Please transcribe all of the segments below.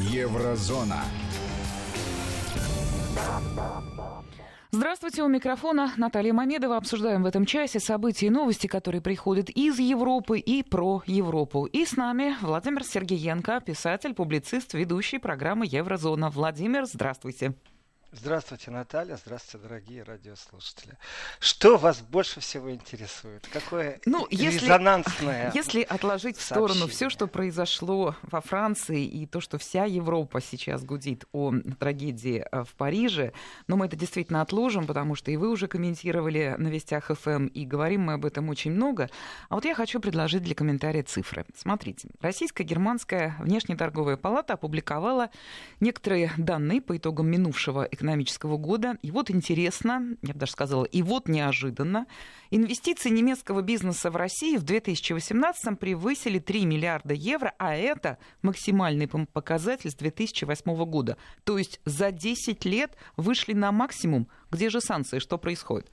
Еврозона. Здравствуйте, у микрофона Наталья Мамедова. Обсуждаем в этом часе события и новости, которые приходят из Европы и про Европу. И с нами Владимир Сергеенко, писатель, публицист, ведущий программы «Еврозона». Владимир, здравствуйте. Здравствуйте, Наталья. Здравствуйте, дорогие радиослушатели. Что вас больше всего интересует? Какое ну, если, резонансное Если отложить в сторону все, что произошло во Франции и то, что вся Европа сейчас гудит о трагедии э, в Париже, но мы это действительно отложим, потому что и вы уже комментировали на Вестях ФМ, и говорим мы об этом очень много. А вот я хочу предложить для комментария цифры. Смотрите, Российско-германская внешнеторговая палата опубликовала некоторые данные по итогам минувшего экономического года. И вот интересно, я бы даже сказала, и вот неожиданно, инвестиции немецкого бизнеса в России в 2018 превысили 3 миллиарда евро, а это максимальный показатель с 2008 года. То есть за 10 лет вышли на максимум. Где же санкции? Что происходит?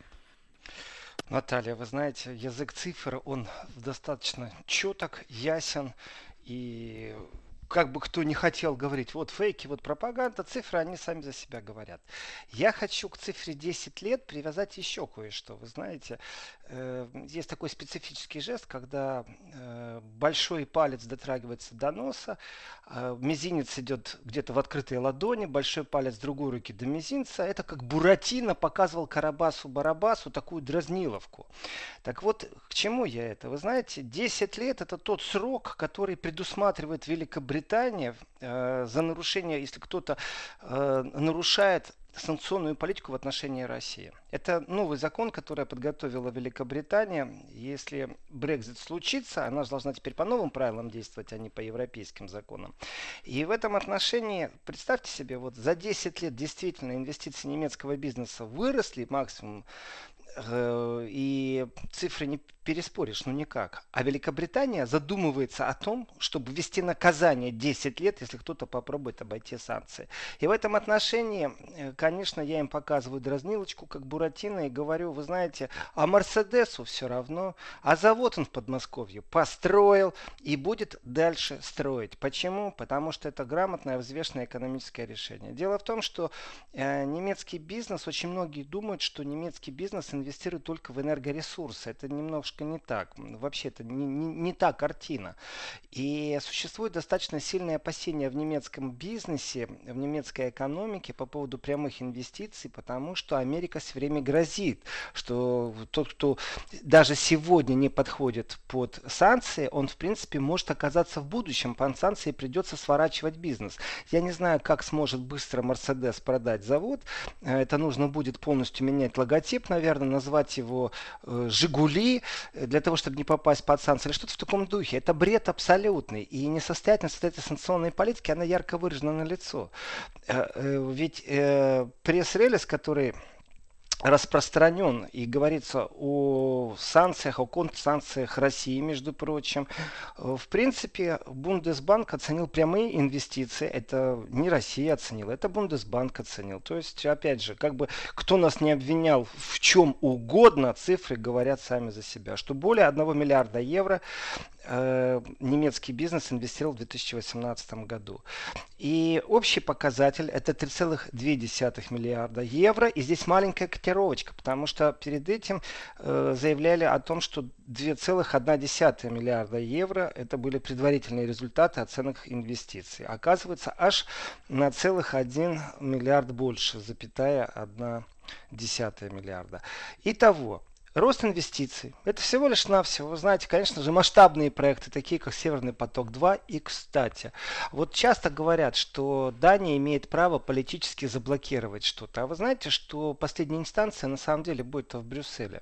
Наталья, вы знаете, язык цифр, он достаточно четок, ясен и как бы кто не хотел говорить, вот фейки, вот пропаганда, цифры, они сами за себя говорят. Я хочу к цифре 10 лет привязать еще кое-что. Вы знаете, э, есть такой специфический жест, когда э, большой палец дотрагивается до носа, э, мизинец идет где-то в открытой ладони, большой палец другой руки до мизинца. Это как Буратино показывал Карабасу-Барабасу такую дразниловку. Так вот, к чему я это? Вы знаете, 10 лет это тот срок, который предусматривает Великобритания Британия э, за нарушение, если кто-то э, нарушает санкционную политику в отношении России. Это новый закон, который подготовила Великобритания. Если Брекзит случится, она же должна теперь по новым правилам действовать, а не по европейским законам. И в этом отношении, представьте себе, вот за 10 лет действительно инвестиции немецкого бизнеса выросли максимум э, и цифры не переспоришь, ну никак. А Великобритания задумывается о том, чтобы ввести наказание 10 лет, если кто-то попробует обойти санкции. И в этом отношении, э, конечно, я им показываю дразнилочку, как Буратино, и говорю, вы знаете, а Мерседесу все равно, а завод он в Подмосковье построил и будет дальше строить. Почему? Потому что это грамотное, взвешенное экономическое решение. Дело в том, что э, немецкий бизнес, очень многие думают, что немецкий бизнес инвестирует только в энергоресурсы. Это немножко немножко не так. Вообще это не, не, не та картина. И существует достаточно сильное опасение в немецком бизнесе, в немецкой экономике по поводу прямых инвестиций, потому что Америка все время грозит, что тот, кто даже сегодня не подходит под санкции, он в принципе может оказаться в будущем. Под санкции придется сворачивать бизнес. Я не знаю, как сможет быстро Mercedes продать завод. Это нужно будет полностью менять логотип, наверное, назвать его э, Жигули, для того, чтобы не попасть под санкции, или что-то в таком духе. Это бред абсолютный. И несостоятельность этой санкционной политики, она ярко выражена на лицо. Э, э, ведь э, пресс-релиз, который распространен и говорится о санкциях, о контрсанкциях России, между прочим. В принципе, Бундесбанк оценил прямые инвестиции. Это не Россия оценила, это Бундесбанк оценил. То есть, опять же, как бы кто нас не обвинял в чем угодно, цифры говорят сами за себя. Что более 1 миллиарда евро э, немецкий бизнес инвестировал в 2018 году. И общий показатель это 3,2 миллиарда евро. И здесь маленькая котировочка, потому что перед этим э, заявляли о том, что 2,1 миллиарда евро это были предварительные результаты оценок инвестиций. Оказывается, аж на целых 1 миллиард больше, запятая 1 десятая миллиарда. Итого, Рост инвестиций. Это всего лишь навсего, вы знаете, конечно же, масштабные проекты, такие как Северный поток-2. И, кстати, вот часто говорят, что Дания имеет право политически заблокировать что-то. А вы знаете, что последняя инстанция на самом деле будет в Брюсселе.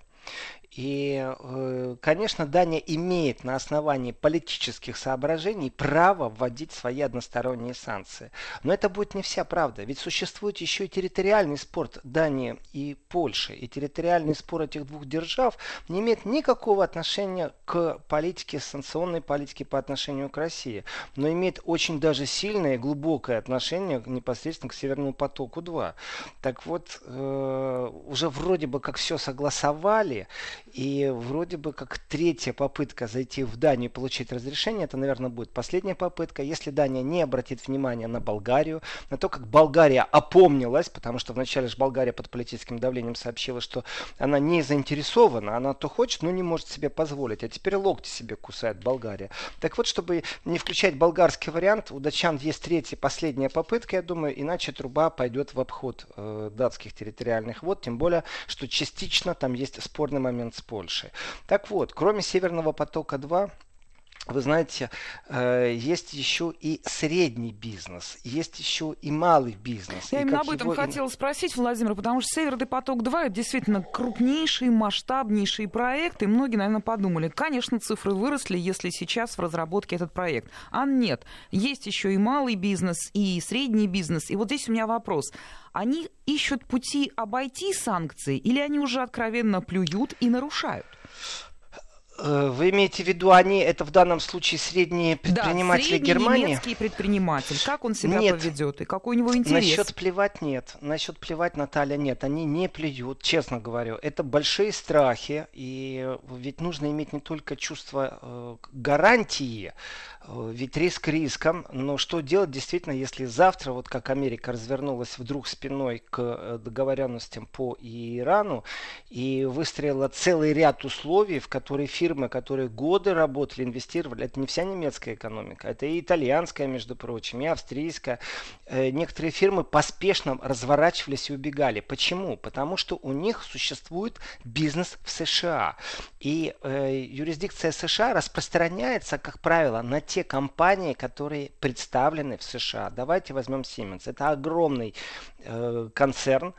И, э, конечно, Дания имеет на основании политических соображений право вводить свои односторонние санкции. Но это будет не вся правда. Ведь существует еще и территориальный спор Дании и Польши. И территориальный спор этих двух держав не имеет никакого отношения к политике, санкционной политике по отношению к России. Но имеет очень даже сильное и глубокое отношение непосредственно к Северному потоку-2. Так вот, э, уже вроде бы как все согласовали, Италии. И вроде бы как третья попытка зайти в Данию и получить разрешение, это, наверное, будет последняя попытка. Если Дания не обратит внимания на Болгарию, на то, как Болгария опомнилась, потому что вначале же Болгария под политическим давлением сообщила, что она не заинтересована, она то хочет, но не может себе позволить. А теперь локти себе кусает Болгария. Так вот, чтобы не включать болгарский вариант, у датчан есть третья, последняя попытка, я думаю, иначе труба пойдет в обход э, датских территориальных вод, тем более, что частично там есть спорный момент с Польшей. Так вот, кроме Северного потока-2, вы знаете, э, есть еще и средний бизнес, есть еще и малый бизнес. Я и именно об этом его... хотела спросить, Владимир, потому что Северный поток-2 это действительно крупнейший, масштабнейший проект, и многие, наверное, подумали, конечно, цифры выросли, если сейчас в разработке этот проект. А нет, есть еще и малый бизнес, и средний бизнес. И вот здесь у меня вопрос. Они ищут пути обойти санкции, или они уже откровенно плюют и нарушают? Э, вы имеете в виду, они это в данном случае средние предприниматели да, средний Германии? немецкий предприниматель. Как он себя нет, поведет и какой у него интерес? Насчет плевать нет. Насчет плевать, Наталья, нет. Они не плюют, честно говорю. Это большие страхи. И ведь нужно иметь не только чувство э, гарантии, Э, ведь риск риском, но что делать действительно, если завтра, вот как Америка развернулась вдруг спиной к договоренностям по Ирану и выстроила целый ряд условий, в которые фирмы, которые годы работали, инвестировали, это не вся немецкая экономика, это и итальянская, между прочим, и австрийская. Э, некоторые фирмы поспешно разворачивались и убегали. Почему? Потому что у них существует бизнес в США. И э, юрисдикция США распространяется, как правило, на те компании, которые представлены в США. Давайте возьмем Siemens. Это огромный э, концерн,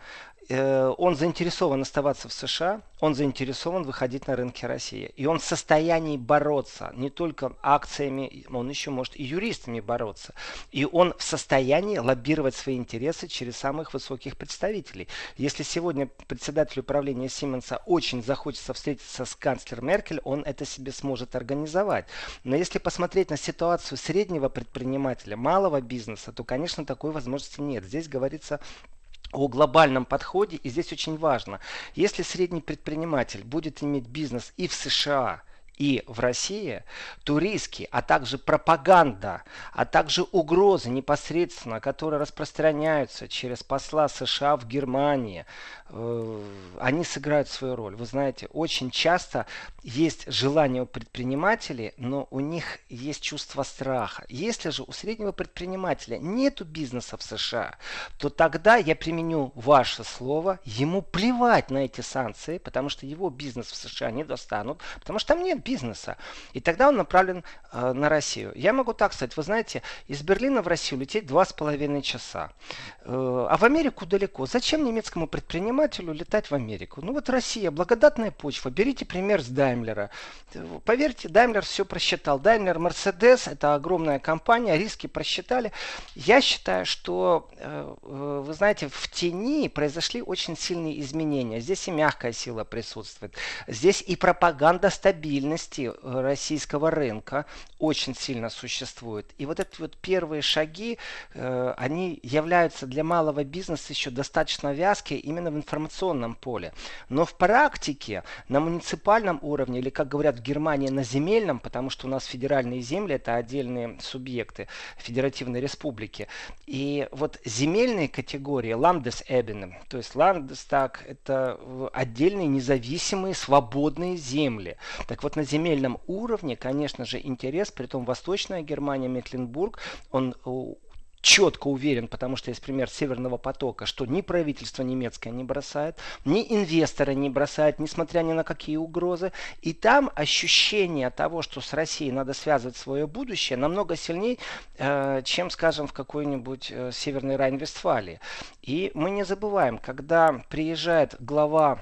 он заинтересован оставаться в США, он заинтересован выходить на рынки России. И он в состоянии бороться не только акциями, он еще может и юристами бороться. И он в состоянии лоббировать свои интересы через самых высоких представителей. Если сегодня председатель управления Сименса очень захочется встретиться с канцлером Меркель, он это себе сможет организовать. Но если посмотреть на ситуацию среднего предпринимателя, малого бизнеса, то, конечно, такой возможности нет. Здесь говорится о глобальном подходе, и здесь очень важно, если средний предприниматель будет иметь бизнес и в США, и в России, то риски, а также пропаганда, а также угрозы непосредственно, которые распространяются через посла США в Германии, они сыграют свою роль. Вы знаете, очень часто есть желание у предпринимателей, но у них есть чувство страха. Если же у среднего предпринимателя нет бизнеса в США, то тогда я применю ваше слово, ему плевать на эти санкции, потому что его бизнес в США не достанут, потому что там нет бизнеса. И тогда он направлен э, на Россию. Я могу так сказать, вы знаете, из Берлина в Россию лететь два с половиной часа. Э, а в Америку далеко. Зачем немецкому предпринимателю летать в Америку? Ну вот Россия, благодатная почва. Берите пример с Даймлера. Поверьте, Даймлер все просчитал. Даймлер, Мерседес, это огромная компания, риски просчитали. Я считаю, что, э, э, вы знаете, в тени произошли очень сильные изменения. Здесь и мягкая сила присутствует. Здесь и пропаганда стабильности э, российского рынка очень сильно существует. И вот эти вот первые шаги, они являются для малого бизнеса еще достаточно вязкие именно в информационном поле. Но в практике на муниципальном уровне, или как говорят в Германии, на земельном, потому что у нас федеральные земли это отдельные субъекты федеративной республики. И вот земельные категории, Landesebene, то есть Landestag, это отдельные независимые свободные земли. Так вот на земельном уровне, конечно же, интерес, при том Восточная Германия, Мекленбург, он четко уверен, потому что есть пример Северного потока, что ни правительство немецкое не бросает, ни инвесторы не бросают, несмотря ни на какие угрозы. И там ощущение того, что с Россией надо связывать свое будущее, намного сильнее, э, чем, скажем, в какой-нибудь э, Северной Райн-Вестфалии. И мы не забываем, когда приезжает глава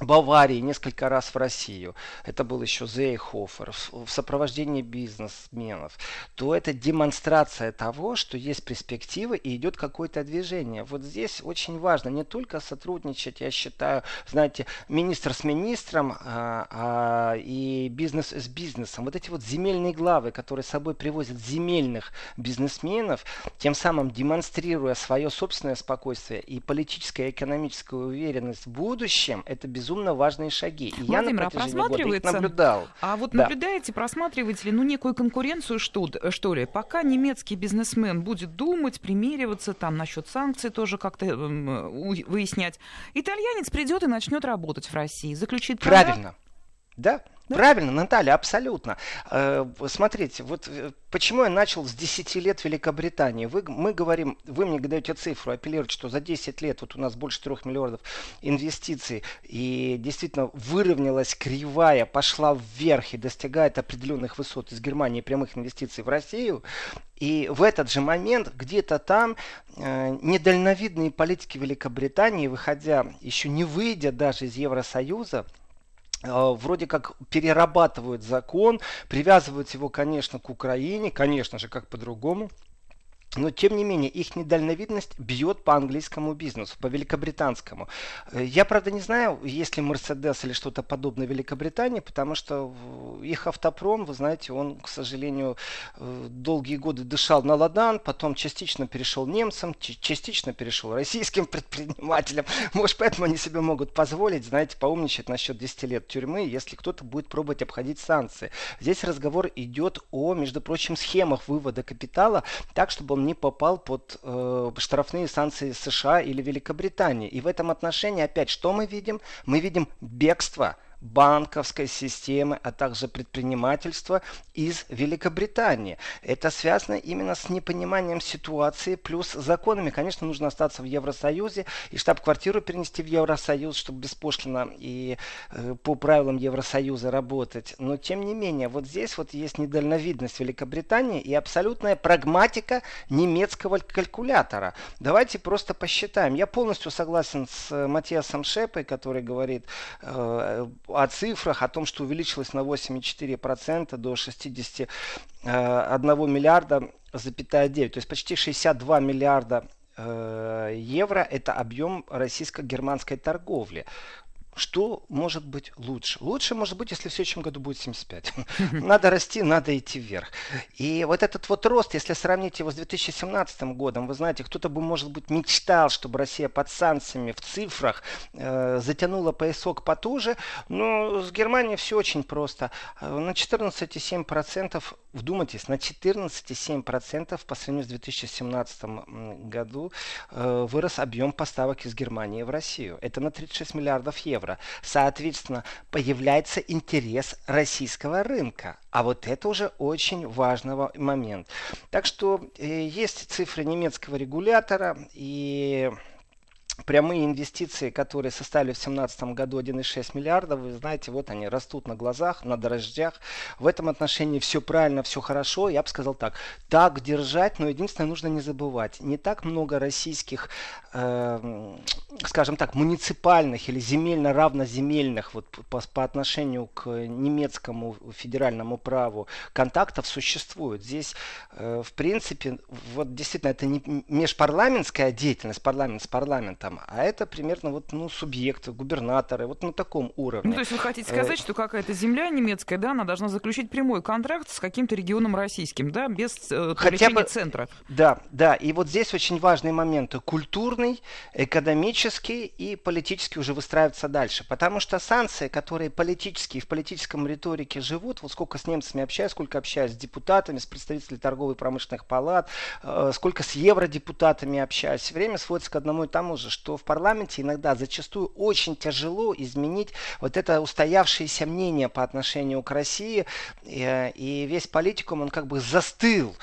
Баварии несколько раз в Россию, это был еще Зейхофер, в сопровождении бизнесменов, то это демонстрация того, что есть перспективы и идет какое-то движение. Вот здесь очень важно не только сотрудничать, я считаю, знаете, министр с министром а, а, и бизнес с бизнесом. Вот эти вот земельные главы, которые с собой привозят земельных бизнесменов, тем самым демонстрируя свое собственное спокойствие и политическое и экономическую уверенность в будущем, это безусловно безумно важные шаги. И Владимир, я на а просматривается, наблюдал. А вот да. наблюдаете, просматриваете ли, ну, некую конкуренцию, что, что ли? Пока немецкий бизнесмен будет думать, примериваться, там, насчет санкций тоже как-то э, выяснять, итальянец придет и начнет работать в России, заключит Правильно. Да, да? Правильно, Наталья, абсолютно. Э, смотрите, вот э, почему я начал с 10 лет Великобритании. Вы, мы говорим, вы мне даете цифру, апеллируете, что за 10 лет вот у нас больше 3 миллиардов инвестиций, и действительно выровнялась кривая, пошла вверх и достигает определенных высот из Германии прямых инвестиций в Россию. И в этот же момент где-то там э, недальновидные политики Великобритании, выходя, еще не выйдя даже из Евросоюза, вроде как перерабатывают закон, привязывают его, конечно, к Украине, конечно же, как по-другому. Но, тем не менее, их недальновидность бьет по английскому бизнесу, по великобританскому. Э, я, правда, не знаю, есть ли Mercedes или что-то подобное в Великобритании, потому что их автопром, вы знаете, он, к сожалению, э, долгие годы дышал на ладан, потом частично перешел немцам, частично перешел российским предпринимателям. Может, поэтому они себе могут позволить, знаете, поумничать насчет 10 лет тюрьмы, если кто-то будет пробовать обходить санкции. Здесь разговор идет о, между прочим, схемах вывода капитала так, чтобы он не попал под э, штрафные санкции США или Великобритании. И в этом отношении опять что мы видим? Мы видим бегство – банковской системы, а также предпринимательства из Великобритании. Это связано именно с непониманием ситуации плюс законами. Конечно, нужно остаться в Евросоюзе и штаб-квартиру перенести в Евросоюз, чтобы беспошлино и э, по правилам Евросоюза работать. Но тем не менее, вот здесь вот есть недальновидность Великобритании и абсолютная прагматика немецкого калькулятора. Давайте просто посчитаем. Я полностью согласен с э, Матиасом Шепой, который говорит э, о цифрах, о том, что увеличилось на 8,4% до 61 э, миллиарда, запятая 9. То есть почти 62 миллиарда э, евро – это объем российско-германской торговли. Что может быть лучше? Лучше может быть, если в следующем году будет 75. Надо расти, надо идти вверх. И вот этот вот рост, если сравнить его с 2017 годом, вы знаете, кто-то бы, может быть, мечтал, чтобы Россия под санкциями в цифрах э, затянула поясок потуже, но с Германией все очень просто. Э, на 14,7%, вдумайтесь, на 14,7% по сравнению с 2017 году э, вырос объем поставок из Германии в Россию. Это на 36 миллиардов евро евро. Соответственно, появляется интерес российского рынка. А вот это уже очень важный момент. Так что э, есть цифры немецкого регулятора и прямые инвестиции, которые составили в 2017 году 1,6 миллиарда, вы знаете, вот они растут на глазах, на дрожжах. В этом отношении все правильно, все хорошо. Я бы сказал так, так держать, но единственное, нужно не забывать, не так много российских, э, скажем так, муниципальных или земельно-равноземельных вот по, по отношению к немецкому федеральному праву контактов существует. Здесь, э, в принципе, вот действительно, это не межпарламентская деятельность, парламент с парламентом, там, а это примерно вот, ну, субъекты, губернаторы, вот на таком уровне. Ну, то есть вы хотите сказать, э, что какая-то земля немецкая, да, она должна заключить прямой контракт с каким-то регионом российским, да, без э, Хотя бы, центра. Да, да, и вот здесь очень важные моменты. Культурный, экономический и политический уже выстраиваются дальше. Потому что санкции, которые политические, в политическом риторике живут, вот сколько с немцами общаюсь, сколько общаюсь с депутатами, с представителями торговой и промышленных палат, э, сколько с евродепутатами общаюсь, время сводится к одному и тому же, что в парламенте иногда зачастую очень тяжело изменить вот это устоявшееся мнение по отношению к России, э, и весь политикум, он как бы застыл.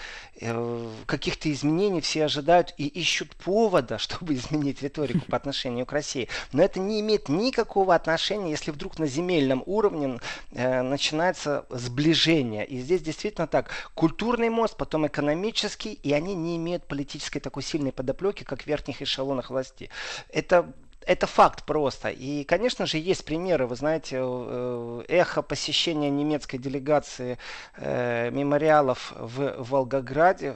Э, каких-то изменений все ожидают и ищут повода, чтобы изменить риторику по отношению к России. Но это не имеет никакого отношения, если вдруг на земельном уровне э, начинается сближение. И здесь действительно так. Культурный мост, потом экономический, и они не имеют политической такой сильной подоплеки, как в верхних эшелонах власти. Это это факт просто. И, конечно же, есть примеры. Вы знаете, э, эхо посещения немецкой делегации э, мемориалов в Волгограде.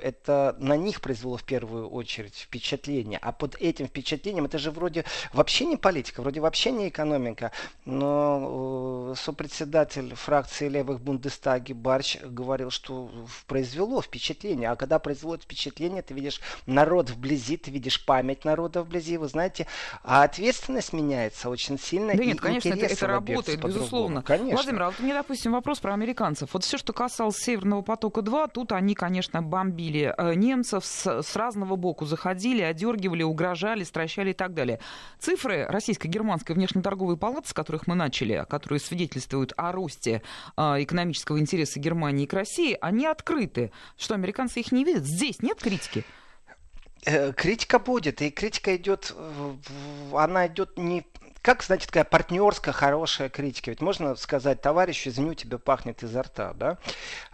это на них произвело в первую очередь впечатление. А под этим впечатлением это же вроде вообще не политика, вроде вообще не экономика. Но э, сопредседатель фракции левых Бундестаги Барч говорил, что произвело впечатление. А когда производит впечатление, ты видишь народ вблизи, ты видишь память народа вблизи. Вы знаете, а ответственность меняется очень сильно. Да нет, конечно, это, это работает, безусловно. Конечно. Владимир, а вот мне, допустим, вопрос про американцев. Вот все, что касалось Северного потока-2, тут они, конечно, бомбили э, немцев с, с разного боку, заходили, одергивали, угрожали, стращали и так далее. Цифры российско-германской внешнеторговой палаты, с которых мы начали, которые свидетельствуют о росте э, экономического интереса Германии к России, они открыты. Что, американцы их не видят? Здесь нет критики? Э, критика будет, и критика идет, она идет не как, знаете, такая партнерская, хорошая критика? Ведь можно сказать, товарищ, извини, у тебя пахнет изо рта, да?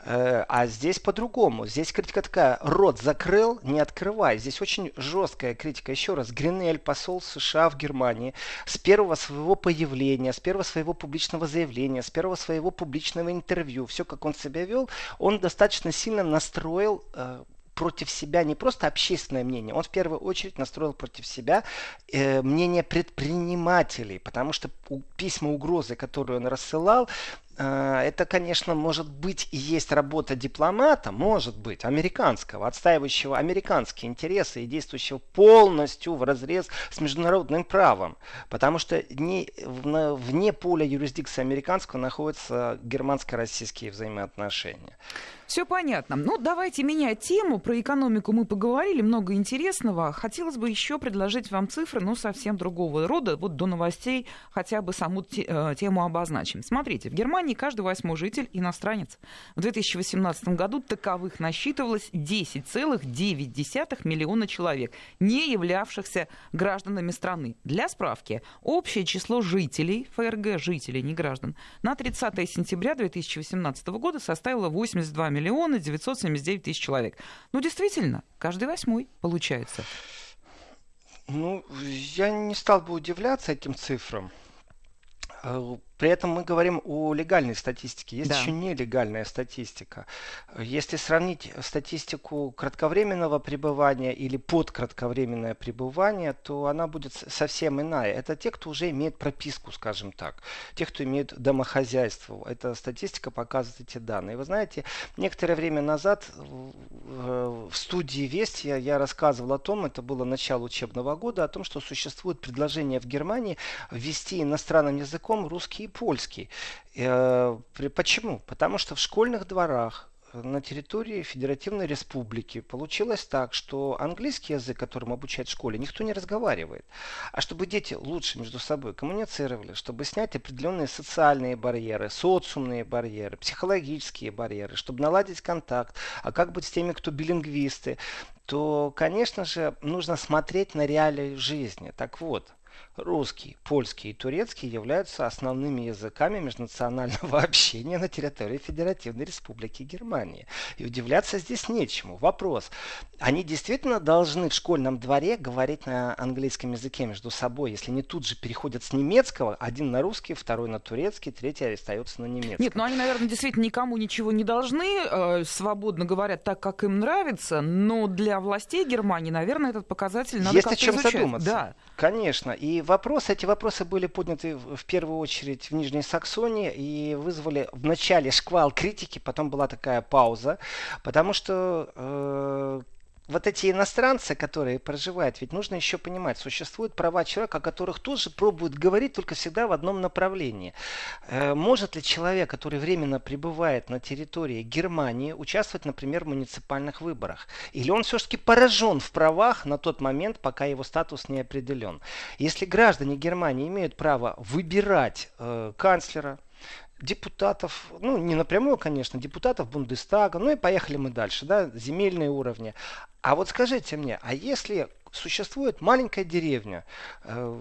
Э, а здесь по-другому. Здесь критика такая, рот закрыл, не открывай. Здесь очень жесткая критика. Еще раз, Гринель, посол США в Германии, с первого своего появления, с первого своего публичного заявления, с первого своего публичного интервью, все, как он себя вел, он достаточно сильно настроил э, против себя не просто общественное мнение, он в первую очередь настроил против себя э, мнение предпринимателей, потому что письма угрозы, которые он рассылал, это, конечно, может быть и есть работа дипломата, может быть, американского, отстаивающего американские интересы и действующего полностью в разрез с международным правом. Потому что не, вне поля юрисдикции американского находятся германско-российские взаимоотношения. Все понятно. Ну, давайте менять тему. Про экономику мы поговорили, много интересного. Хотелось бы еще предложить вам цифры, но совсем другого рода. Вот до новостей хотя бы саму э, тему обозначим. Смотрите, в Германии каждый восьмой житель иностранец. В 2018 году таковых насчитывалось 10,9 миллиона человек, не являвшихся гражданами страны. Для справки, общее число жителей, ФРГ жителей, не граждан, на 30 сентября 2018 года составило 82 миллиона миллиона 979 тысяч человек. Ну, действительно, каждый восьмой получается. Ну, я не стал бы удивляться этим цифрам. При этом мы говорим о легальной статистике. Есть да. еще нелегальная статистика. Если сравнить статистику кратковременного пребывания или подкратковременное пребывание, то она будет совсем иная. Это те, кто уже имеет прописку, скажем так. Те, кто имеет домохозяйство. Эта статистика показывает эти данные. Вы знаете, некоторое время назад в студии Вести я, я рассказывал о том, это было начало учебного года, о том, что существует предложение в Германии ввести иностранным языком русский польский. Э, почему? Потому что в школьных дворах на территории Федеративной Республики получилось так, что английский язык, которым обучают в школе, никто не разговаривает. А чтобы дети лучше между собой коммуницировали, чтобы снять определенные социальные барьеры, социумные барьеры, психологические барьеры, чтобы наладить контакт, а как быть с теми, кто билингвисты, то, конечно же, нужно смотреть на реалии жизни. Так вот, русский, польский и турецкий являются основными языками межнационального общения на территории Федеративной Республики Германии. И удивляться здесь нечему. Вопрос. Они действительно должны в школьном дворе говорить на английском языке между собой, если они тут же переходят с немецкого, один на русский, второй на турецкий, третий остается на немецком. Нет, ну они, наверное, действительно никому ничего не должны, э, свободно говорят так, как им нравится, но для властей Германии, наверное, этот показатель надо Есть о чем изучать. задуматься. Да. Конечно. И вопросы, эти вопросы были подняты в первую очередь в Нижней Саксонии и вызвали в начале шквал критики, потом была такая пауза, потому что э, вот эти иностранцы, которые проживают, ведь нужно еще понимать, существуют права человека, о которых тоже пробуют говорить только всегда в одном направлении. Э, может ли человек, который временно пребывает на территории Германии, участвовать, например, в муниципальных выборах? Или он все-таки поражен в правах на тот момент, пока его статус не определен? Если граждане Германии имеют право выбирать э, канцлера, депутатов, ну не напрямую, конечно, депутатов Бундестага, ну и поехали мы дальше, да, земельные уровни. А вот скажите мне, а если существует маленькая деревня, э,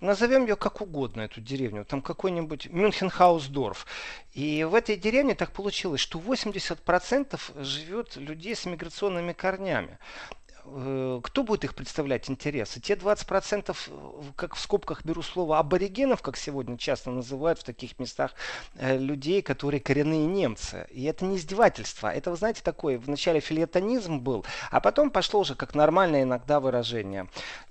назовем ее как угодно, эту деревню, там какой-нибудь Мюнхенхаусдорф, и в этой деревне так получилось, что 80% живет людей с миграционными корнями кто будет их представлять интересы? Те 20%, как в скобках беру слово, аборигенов, как сегодня часто называют в таких местах людей, которые коренные немцы. И это не издевательство. Это, вы знаете, такое, вначале филетонизм был, а потом пошло уже как нормальное иногда выражение.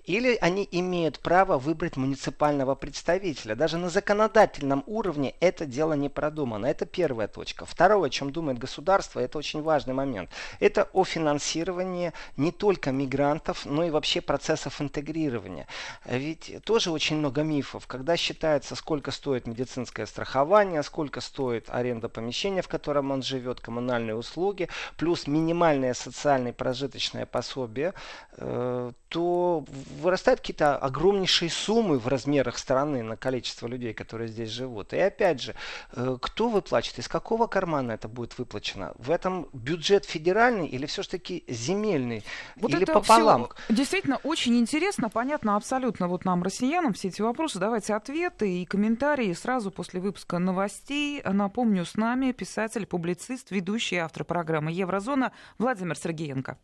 Или они имеют право выбрать муниципального представителя. Даже на законодательном уровне это дело не продумано. Это первая точка. Второе, о чем думает государство, это очень важный момент. Это о финансировании не только мигрантов, но и вообще процессов интегрирования. Ведь тоже очень много мифов. Когда считается, сколько стоит медицинское страхование, сколько стоит аренда помещения, в котором он живет, коммунальные услуги, плюс минимальное социальное прожиточное пособие, э, то вырастают какие-то огромнейшие суммы в размерах страны на количество людей, которые здесь живут. И опять же, э, кто выплачивает, из какого кармана это будет выплачено? В этом бюджет федеральный или все-таки земельный? Вот или пополам? Действительно очень интересно, понятно абсолютно вот нам, россиянам, все эти вопросы. Давайте ответы и комментарии сразу после выпуска новостей. Напомню, с нами писатель, публицист, ведущий автор программы «Еврозона» Владимир Сергеенко.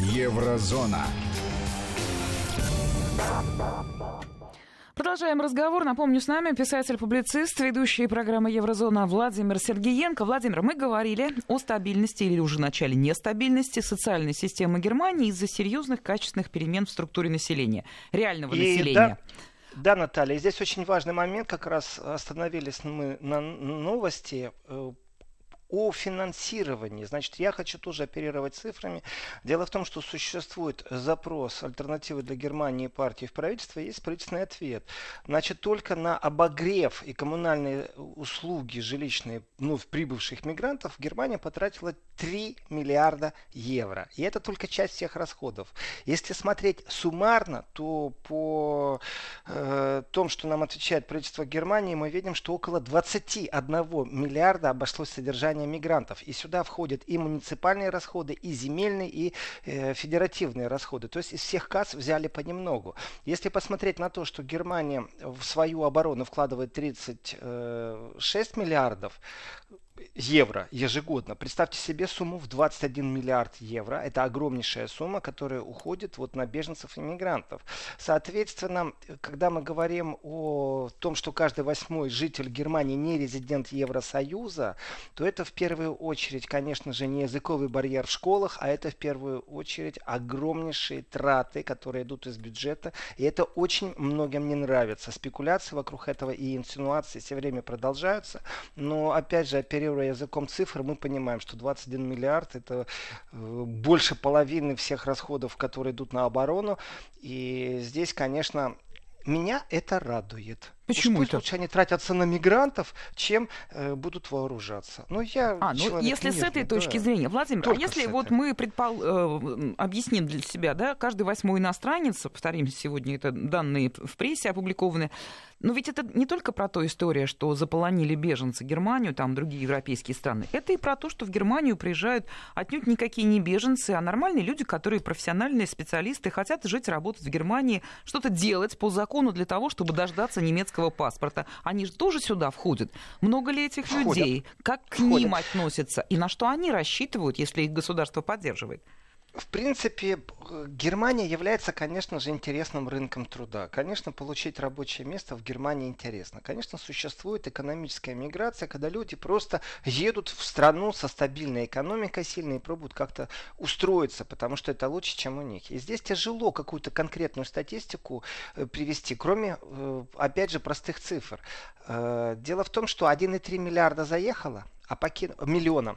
Еврозона. Продолжаем разговор. Напомню, с нами писатель-публицист, ведущий программы Еврозона Владимир Сергеенко. Владимир, мы говорили о стабильности или уже начале нестабильности социальной системы Германии из-за серьезных качественных перемен в структуре населения, реального И населения. Да, да, Наталья, здесь очень важный момент, как раз остановились мы на новости э, о финансировании. Значит, я хочу тоже оперировать цифрами. Дело в том, что существует запрос альтернативы для Германии партии в правительство, есть правительственный ответ. Значит, только на обогрев и коммунальные услуги жилищные ну, прибывших мигрантов Германия потратила 3 миллиарда евро. И это только часть всех расходов. Если смотреть суммарно, то по э, том, что нам отвечает правительство Германии, мы видим, что около 21 миллиарда обошлось содержание содержания мигрантов. И сюда входят и муниципальные расходы, и земельные, и э, федеративные расходы. То есть из всех касс взяли понемногу. Если посмотреть на то, что Германия в свою оборону вкладывает 36 э, миллиардов, евро ежегодно. Представьте себе сумму в 21 миллиард евро. Это огромнейшая сумма, которая уходит вот на беженцев и мигрантов. Соответственно, когда мы говорим о том, что каждый восьмой житель Германии не резидент Евросоюза, то это в первую очередь, конечно же, не языковый барьер в школах, а это в первую очередь огромнейшие траты, которые идут из бюджета. И это очень многим не нравится. Спекуляции вокруг этого и инсинуации все время продолжаются. Но опять же, оперируя оперируя языком цифр, мы понимаем, что 21 миллиард это э, больше половины всех расходов, которые идут на оборону. И здесь, конечно, меня это радует. Почему Уж это? лучше они тратятся на мигрантов, чем э, будут вооружаться. Ну, я а, ну, если с этой точки да. зрения, Владимир, а Только а если вот мы предпол... э, объясним для себя, да, каждый восьмой иностранец, повторимся сегодня, это данные в прессе опубликованы, но ведь это не только про ту историю, что заполонили беженцы Германию, там другие европейские страны. Это и про то, что в Германию приезжают отнюдь никакие не беженцы, а нормальные люди, которые профессиональные специалисты, хотят жить, работать в Германии, что-то делать по закону для того, чтобы дождаться немецкого паспорта. Они же тоже сюда входят. Много ли этих входят. людей? Как к входят. ним относятся? И на что они рассчитывают, если их государство поддерживает? В принципе, Германия является, конечно же, интересным рынком труда. Конечно, получить рабочее место в Германии интересно. Конечно, существует экономическая миграция, когда люди просто едут в страну со стабильной экономикой сильной и пробуют как-то устроиться, потому что это лучше, чем у них. И здесь тяжело какую-то конкретную статистику э, привести, кроме, э, опять же, простых цифр. Э, дело в том, что 1,3 миллиарда заехало, а покин... миллиона,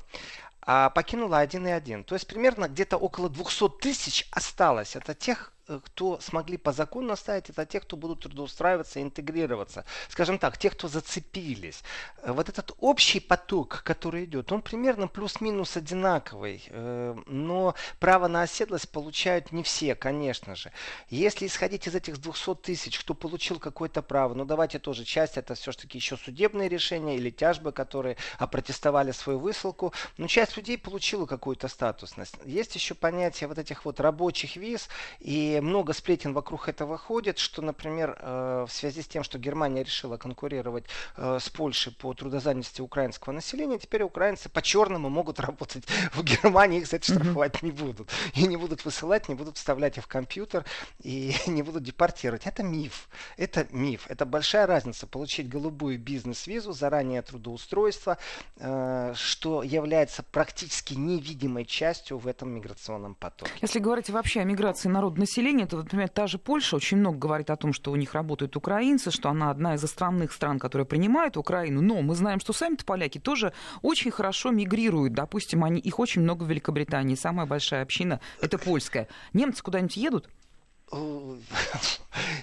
а покинула 1,1. То есть примерно где-то около 200 тысяч осталось. Это тех кто смогли по закону оставить, это те, кто будут трудоустраиваться и интегрироваться. Скажем так, те, кто зацепились. Э, вот этот общий поток, который идет, он примерно плюс-минус одинаковый. Э, но право на оседлость получают не все, конечно же. Если исходить из этих 200 тысяч, кто получил какое-то право, ну давайте тоже часть, это все-таки еще судебные решения или тяжбы, которые опротестовали свою высылку. Но часть людей получила какую-то статусность. Есть еще понятие вот этих вот рабочих виз и И много сплетен вокруг этого ходит, что, например, э, в связи с тем, что Германия решила конкурировать э, с Польшей по трудозанятости украинского населения, теперь украинцы по-черному могут работать в Германии, их за это штрафовать не будут. И не будут высылать, не будут вставлять их в компьютер и не будут депортировать. Это миф. Это миф. Это большая разница получить голубую бизнес-визу, заранее трудоустройство, э, что является практически невидимой частью в этом миграционном потоке. Если говорить вообще о миграции народа населения, то, например, та же Польша очень много говорит о том, что у них работают украинцы, что она одна из островных стран, которая принимает Украину. Но мы знаем, что сами-то поляки тоже очень хорошо мигрируют. Допустим, они, их очень много в Великобритании. Самая большая община – это польская. Немцы куда-нибудь едут?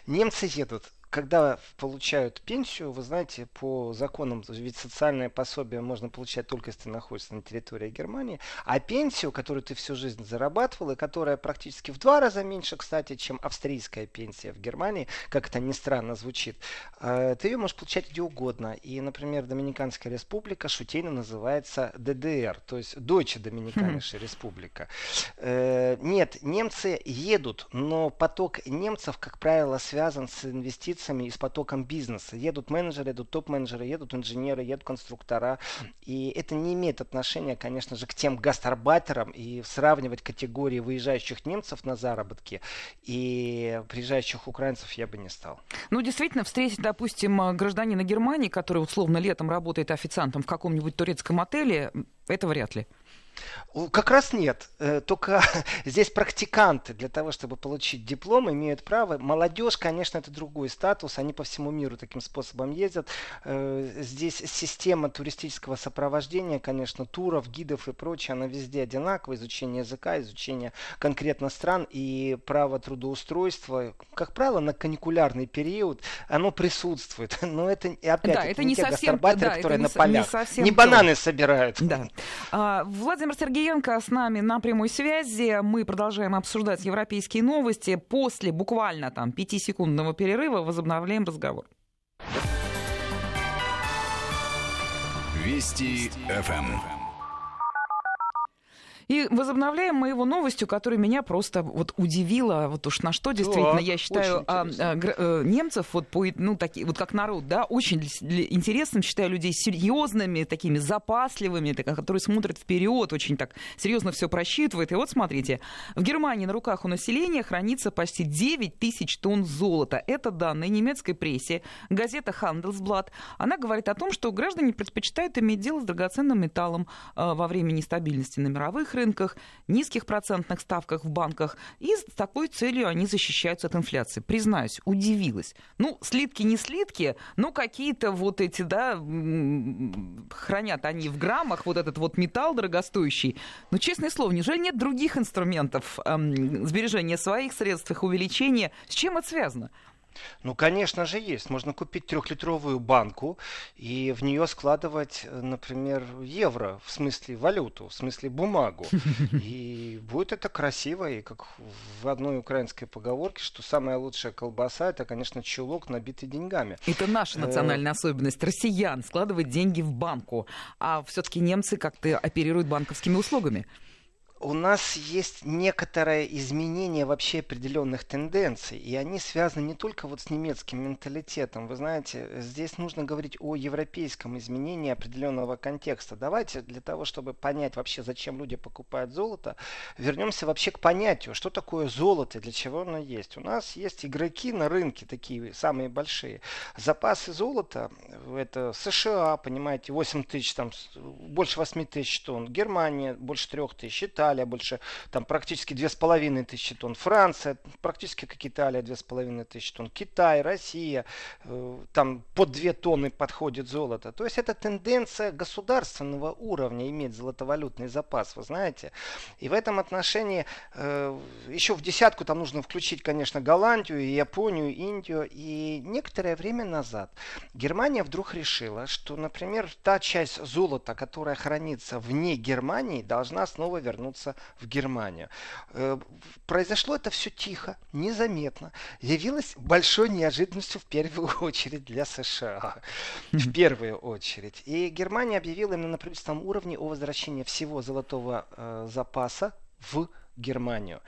Немцы едут когда получают пенсию, вы знаете, по законам, ведь социальное пособие можно получать только если ты находишься на территории Германии, а пенсию, которую ты всю жизнь зарабатывал, и которая практически в два раза меньше, кстати, чем австрийская пенсия в Германии, как это ни странно звучит, э, ты ее можешь получать где угодно. И, например, Доминиканская республика шутейно называется ДДР, то есть Deutsche хм. республика. Э, нет, немцы едут, но поток немцев, как правило, связан с инвестициями инвестициями и с потоком бизнеса. Едут менеджеры, едут топ-менеджеры, едут инженеры, едут конструктора. И это не имеет отношения, конечно же, к тем гастарбайтерам и сравнивать категории выезжающих немцев на заработки и приезжающих украинцев я бы не стал. Ну, действительно, встретить, допустим, гражданина Германии, который условно летом работает официантом в каком-нибудь турецком отеле, это вряд ли. Как раз нет. Э, только здесь практиканты для того, чтобы получить диплом, имеют право. Молодежь, конечно, это другой статус. Они по всему миру таким способом ездят. Э, здесь система туристического сопровождения, конечно, туров, гидов и прочее, она везде одинаковая. Изучение языка, изучение конкретно стран и право трудоустройства. Как правило, на каникулярный период оно присутствует. Но это, опять, да, это, это не, не совсем, те да, которые на полях. Не, не бананы собирают. Да. А, Владимир Владимир Сергеенко с нами на прямой связи. Мы продолжаем обсуждать европейские новости. После буквально там пятисекундного перерыва возобновляем разговор. Вести ФМ. И возобновляем мы его новостью, которая меня просто вот удивила, вот уж на что действительно, да, я считаю, а, а, а, немцев вот, по, ну, такие, вот как народ, да, очень интересным, считаю людей серьезными, такими запасливыми, так, которые смотрят вперед, очень так серьезно все просчитывают. И вот смотрите, в Германии на руках у населения хранится почти 9 тысяч тонн золота. Это данные немецкой прессе. Газета Handelsblatt. Она говорит о том, что граждане предпочитают иметь дело с драгоценным металлом э, во время нестабильности на мировых рынках, низких процентных ставках в банках. И с такой целью они защищаются от инфляции. Признаюсь, удивилась. Ну, слитки не слитки, но какие-то вот эти, да, хранят они в граммах, вот этот вот металл дорогостоящий. Но, честное слово, неужели нет других инструментов эм, сбережения своих средств, их увеличения? С чем это связано? Ну, конечно же, есть. Можно купить трехлитровую банку и в нее складывать, например, евро, в смысле валюту, в смысле бумагу. И будет это красиво. И как в одной украинской поговорке, что самая лучшая колбаса, это, конечно, чулок, набитый деньгами. Это наша э, национальная особенность. Россиян складывать деньги в банку. А все-таки немцы как-то оперируют банковскими услугами у нас есть некоторое изменение вообще определенных тенденций, и они связаны не только вот с немецким менталитетом. Вы знаете, здесь нужно говорить о европейском изменении определенного контекста. Давайте для того, чтобы понять вообще, зачем люди покупают золото, вернемся вообще к понятию, что такое золото, для чего оно есть. У нас есть игроки на рынке такие самые большие. Запасы золота, это США, понимаете, 8 тысяч, там больше 8 тысяч тонн, Германия больше 3 тысяч, Италия Италия больше, там практически две с половиной тысячи тонн, Франция практически как Италия две с половиной тысячи тонн, Китай, Россия, э, там под две тонны подходит золото. То есть это тенденция государственного уровня иметь золотовалютный запас, вы знаете. И в этом отношении э, еще в десятку там нужно включить, конечно, Голландию, Японию, Индию. И некоторое время назад Германия вдруг решила, что, например, та часть золота, которая хранится вне Германии, должна снова вернуться вернуться в Германию. Э, произошло это все тихо, незаметно. Явилось большой неожиданностью в первую очередь для США. В первую очередь. И Германия объявила именно на правительственном уровне о возвращении всего золотого э, запаса в Германию.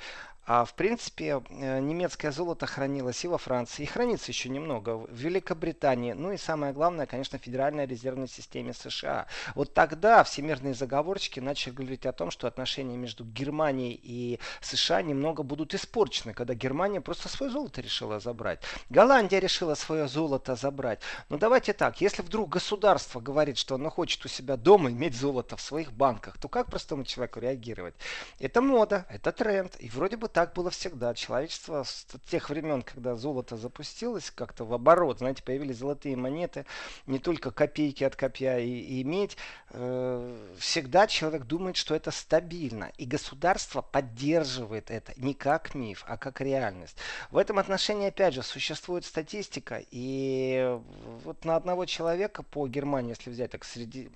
А в принципе, э, немецкое золото хранилось и во Франции, и хранится еще немного в Великобритании, ну и самое главное, конечно, в Федеральной резервной системе США. Вот тогда всемирные заговорщики начали говорить о том, что отношения между Германией и США немного будут испорчены, когда Германия просто свое золото решила забрать. Голландия решила свое золото забрать. Но давайте так, если вдруг государство говорит, что оно хочет у себя дома иметь золото в своих банках, то как простому человеку реагировать? Это мода, это тренд, и вроде бы так было всегда. Человечество с тех времен, когда золото запустилось как-то в оборот, знаете, появились золотые монеты, не только копейки от копья и, и медь, э, всегда человек думает, что это стабильно. И государство поддерживает это не как миф, а как реальность. В этом отношении, опять же, существует статистика. И вот на одного человека по Германии, если взять так среди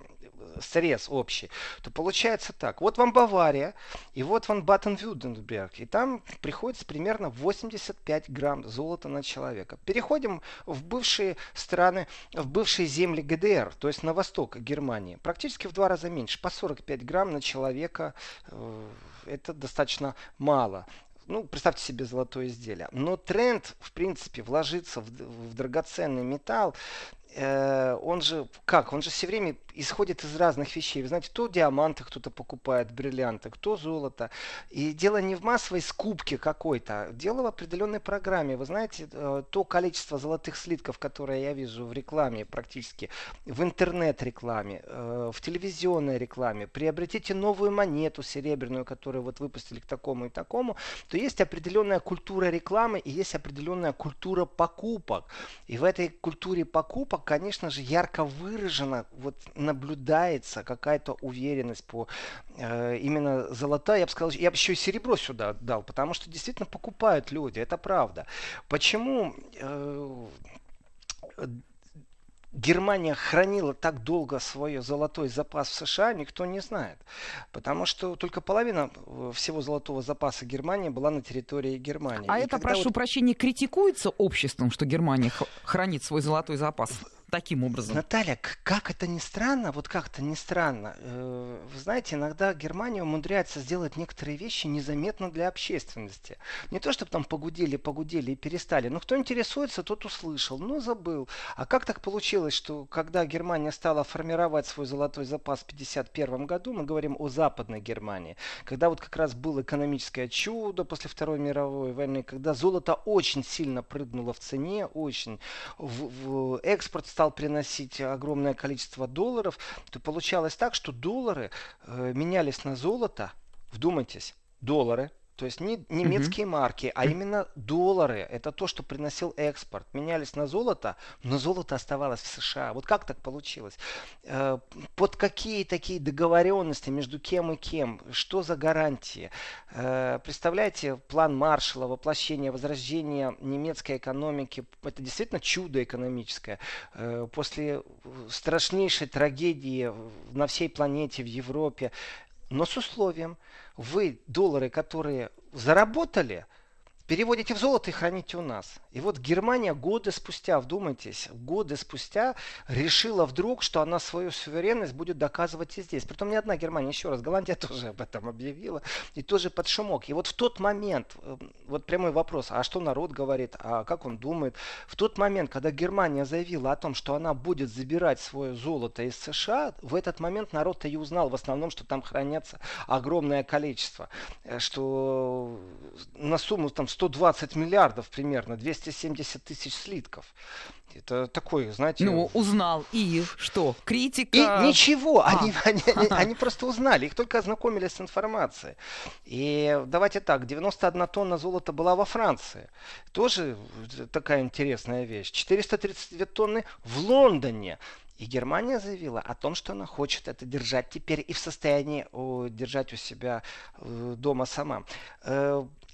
срез общий, то получается так. Вот вам Бавария, и вот вам Баттен-Вюртемберг. И там приходится примерно 85 грамм золота на человека. Переходим в бывшие страны, в бывшие земли ГДР, то есть на восток Германии. Практически в два раза меньше, по 45 грамм на человека. Э, это достаточно мало ну, представьте себе золотое изделие. Но тренд, в принципе, вложиться в, в драгоценный металл, он же, как, он же все время исходит из разных вещей. Вы знаете, то диаманты кто-то покупает, бриллианты, кто золото. И дело не в массовой скупке какой-то, дело в определенной программе. Вы знаете, э, то количество золотых слитков, которое я вижу в рекламе практически, в интернет-рекламе, э, в телевизионной рекламе, приобретите новую монету серебряную, которую вот выпустили к такому и такому, то есть определенная культура рекламы и есть определенная культура покупок. И в этой культуре покупок, конечно же, ярко выражена вот наблюдается какая-то уверенность по э, именно золотая, я бы сказал, я бы еще и серебро сюда дал, потому что действительно покупают люди, это правда. Почему э, Германия хранила так долго свой золотой запас в США, никто не знает. Потому что только половина э, всего золотого запаса Германии была на территории Германии. А И это, прошу вот... прощения, критикуется обществом, что Германия хранит свой золотой запас? Таким образом. Наталья, как это ни странно, вот как это ни странно, э, вы знаете, иногда Германия умудряется сделать некоторые вещи незаметно для общественности. Не то, чтобы там погудели, погудели и перестали, но кто интересуется, тот услышал, но забыл. А как так получилось, что когда Германия стала формировать свой золотой запас в 1951 году, мы говорим о Западной Германии, когда вот как раз было экономическое чудо после Второй мировой войны, когда золото очень сильно прыгнуло в цене, очень в, в экспорт стал приносить огромное количество долларов, то получалось так, что доллары э, менялись на золото, вдумайтесь, доллары то есть не немецкие угу. марки, а именно доллары. Это то, что приносил экспорт. Менялись на золото, но золото оставалось в США. Вот как так получилось? Э, под какие такие договоренности между кем и кем? Что за гарантии? Э, представляете, план Маршалла, воплощение, возрождение немецкой экономики. Это действительно чудо экономическое. Э, после страшнейшей трагедии на всей планете, в Европе, но с условием, вы доллары, которые заработали, переводите в золото и храните у нас. И вот Германия годы спустя, вдумайтесь, годы спустя решила вдруг, что она свою суверенность будет доказывать и здесь. Притом не одна Германия, еще раз, Голландия тоже об этом объявила, и тоже под шумок. И вот в тот момент, э, вот прямой вопрос, а что народ говорит, а как он думает, в тот момент, когда Германия заявила о том, что она будет забирать свое золото из США, в этот момент народ-то и узнал в основном, что там хранятся огромное количество, э, что на сумму там 120 миллиардов примерно, 270 тысяч слитков. Это такой, знаете... Ну, узнал. И что? Критика? И ничего. А. Они, они, они, они просто узнали. Их только ознакомились с информацией. И давайте так. 91 тонна золота была во Франции. Тоже такая интересная вещь. 432 тонны в Лондоне. И Германия заявила о том, что она хочет это держать теперь и в состоянии держать у себя э, дома сама.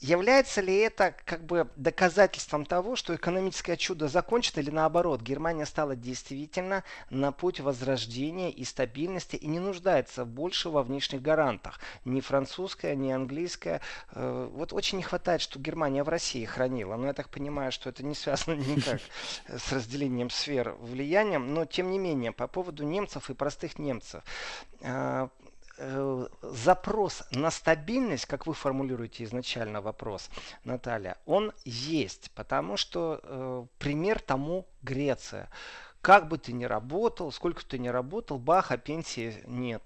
Э, Является ли это как бы доказательством того, что экономическое чудо закончено или наоборот, Германия стала действительно на путь возрождения и стабильности и не нуждается больше во внешних гарантах. Ни французская, ни английская. Э, вот очень не хватает, что Германия в России хранила. Но я так понимаю, что это не связано никак с разделением сфер влиянием. Но тем не менее, по поводу немцев и простых немцев. Э, запрос на стабильность, как вы формулируете изначально вопрос, Наталья, он есть, потому что э, пример тому Греция. Как бы ты ни работал, сколько ты ни работал, бах, а пенсии нет.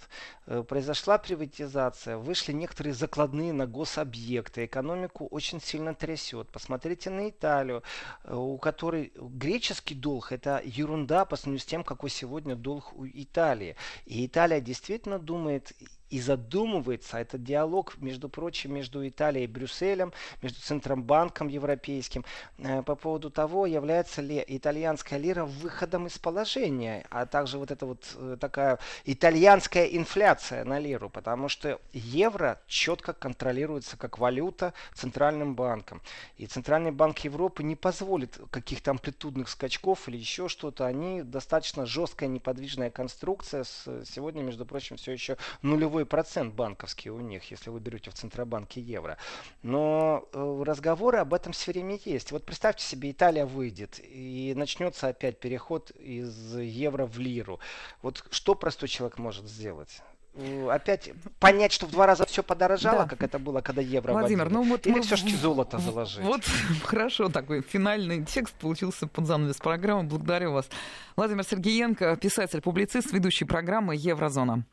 Э, произошла приватизация, вышли некоторые закладные на гособъекты, экономику очень сильно трясет. Посмотрите на Италию, э, у которой греческий долг это ерунда по сравнению с тем, какой сегодня долг у Италии. И Италия действительно думает и задумывается этот диалог, между прочим, между Италией и Брюсселем, между Центробанком европейским, э, по поводу того, является ли итальянская лира выходом из положения, а также вот эта вот э, такая итальянская инфляция на лиру, потому что евро четко контролируется как валюта Центральным банком. И Центральный банк Европы не позволит каких-то амплитудных скачков или еще что-то. Они достаточно жесткая неподвижная конструкция. С, сегодня, между прочим, все еще нулевой нулевой процент банковский у них, если вы берете в Центробанке евро. Но э, разговоры об этом все время есть. Вот представьте себе, Италия выйдет и начнется опять переход из евро в лиру. Вот что простой человек может сделать? Э, опять понять, что в два раза все подорожало, да. как это было, когда евро Владимир, ну вот Или мы... все-таки золото заложить? Вот хорошо, такой финальный текст получился под занавес программы. Благодарю вас. Владимир Сергеенко, писатель-публицист, ведущий программы «Еврозона».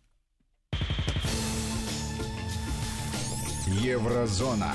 Еврозона.